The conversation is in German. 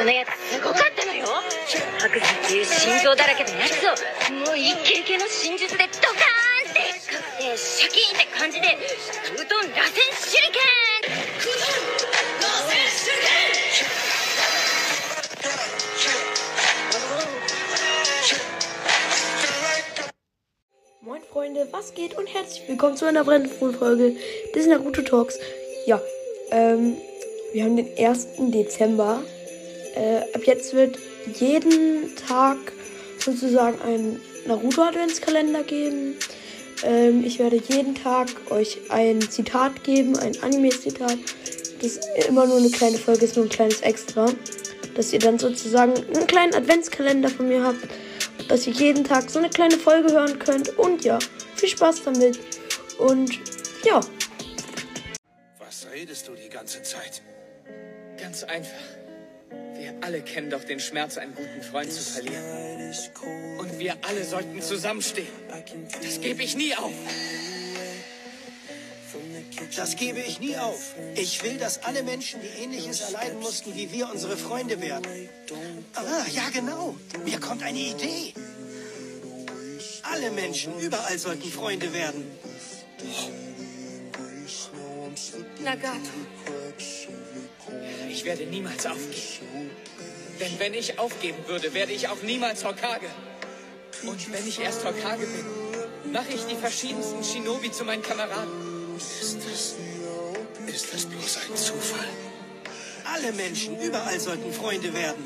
あのやつすごかったのよ白山っていう心臓だらけのやつをもうイケイケの真術でドカーンってかくてシャキーンって感じでうどん螺旋手裏剣 Moin Freunde, was geht und herzlich willkommen zu einer brennenden Folge des Naruto Talks. Ja, ähm, wir haben den 1. Dezember. Äh, ab jetzt wird jeden Tag sozusagen ein Naruto Adventskalender geben. Ähm, ich werde jeden Tag euch ein Zitat geben, ein Anime-Zitat. Das ist immer nur eine kleine Folge, ist nur ein kleines Extra. Dass ihr dann sozusagen einen kleinen Adventskalender von mir habt dass ihr jeden Tag so eine kleine Folge hören könnt. Und ja, viel Spaß damit. Und ja. Was redest du die ganze Zeit? Ganz einfach. Wir alle kennen doch den Schmerz, einen guten Freund zu verlieren. Und wir alle sollten zusammenstehen. Das gebe ich nie auf. Das gebe ich nie auf. Ich will, dass alle Menschen, die Ähnliches erleiden mussten, wie wir, unsere Freunde werden. Ah, ja, genau. Mir kommt eine Idee. Alle Menschen überall sollten Freunde werden. Nagato. Ich werde niemals aufgeben. Denn wenn ich aufgeben würde, werde ich auch niemals Hokage. Und wenn ich erst Hokage bin, mache ich die verschiedensten Shinobi zu meinen Kameraden. Ist das, ist das bloß ein Zufall? Alle Menschen überall sollten Freunde werden.